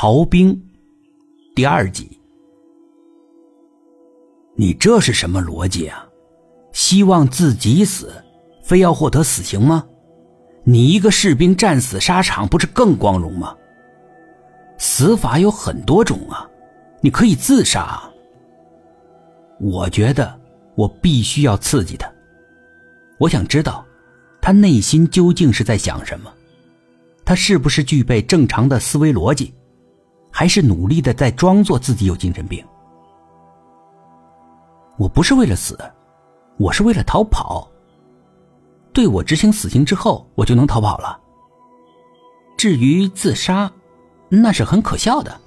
逃兵第二集。你这是什么逻辑啊？希望自己死，非要获得死刑吗？你一个士兵战死沙场，不是更光荣吗？死法有很多种啊，你可以自杀。我觉得我必须要刺激他，我想知道他内心究竟是在想什么，他是不是具备正常的思维逻辑，还是努力的在装作自己有精神病？我不是为了死，我是为了逃跑。对我执行死刑之后，我就能逃跑了。至于自杀，那是很可笑的。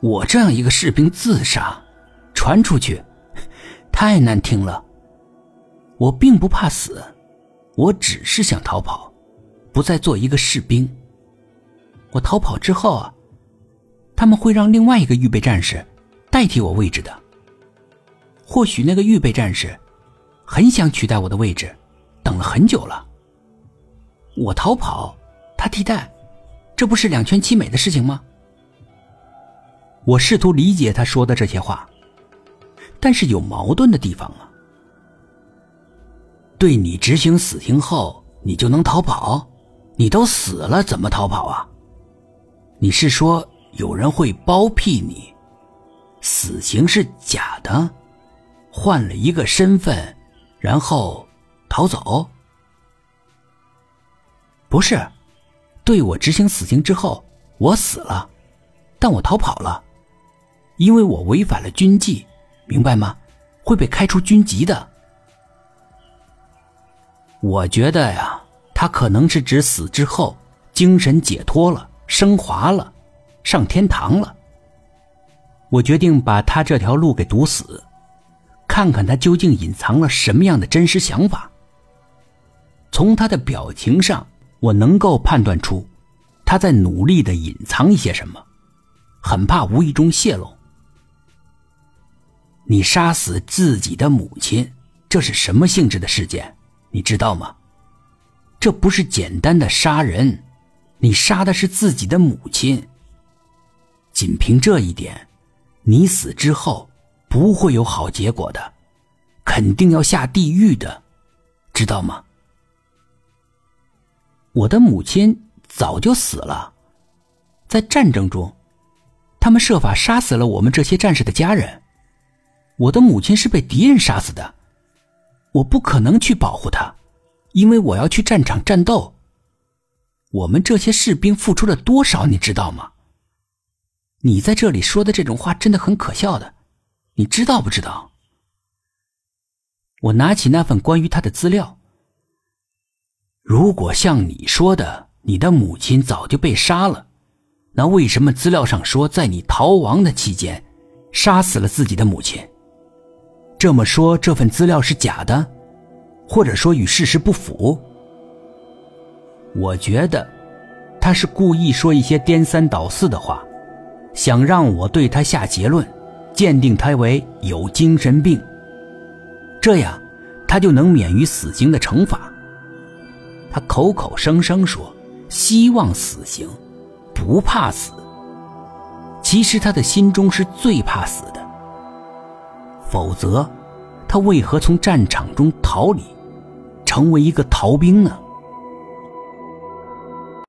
我这样一个士兵自杀，传出去。太难听了。我并不怕死，我只是想逃跑，不再做一个士兵。我逃跑之后啊，他们会让另外一个预备战士代替我位置的。或许那个预备战士很想取代我的位置，等了很久了。我逃跑，他替代，这不是两全其美的事情吗？我试图理解他说的这些话。但是有矛盾的地方啊！对你执行死刑后，你就能逃跑？你都死了，怎么逃跑啊？你是说有人会包庇你？死刑是假的，换了一个身份，然后逃走？不是，对我执行死刑之后，我死了，但我逃跑了，因为我违反了军纪。明白吗？会被开除军籍的。我觉得呀，他可能是指死之后精神解脱了、升华了、上天堂了。我决定把他这条路给堵死，看看他究竟隐藏了什么样的真实想法。从他的表情上，我能够判断出他在努力的隐藏一些什么，很怕无意中泄露。你杀死自己的母亲，这是什么性质的事件？你知道吗？这不是简单的杀人，你杀的是自己的母亲。仅凭这一点，你死之后不会有好结果的，肯定要下地狱的，知道吗？我的母亲早就死了，在战争中，他们设法杀死了我们这些战士的家人。我的母亲是被敌人杀死的，我不可能去保护她，因为我要去战场战斗。我们这些士兵付出了多少，你知道吗？你在这里说的这种话真的很可笑的，你知道不知道？我拿起那份关于他的资料。如果像你说的，你的母亲早就被杀了，那为什么资料上说在你逃亡的期间，杀死了自己的母亲？这么说，这份资料是假的，或者说与事实不符。我觉得他是故意说一些颠三倒四的话，想让我对他下结论，鉴定他为有精神病，这样他就能免于死刑的惩罚。他口口声声说希望死刑，不怕死，其实他的心中是最怕死的。否则，他为何从战场中逃离，成为一个逃兵呢？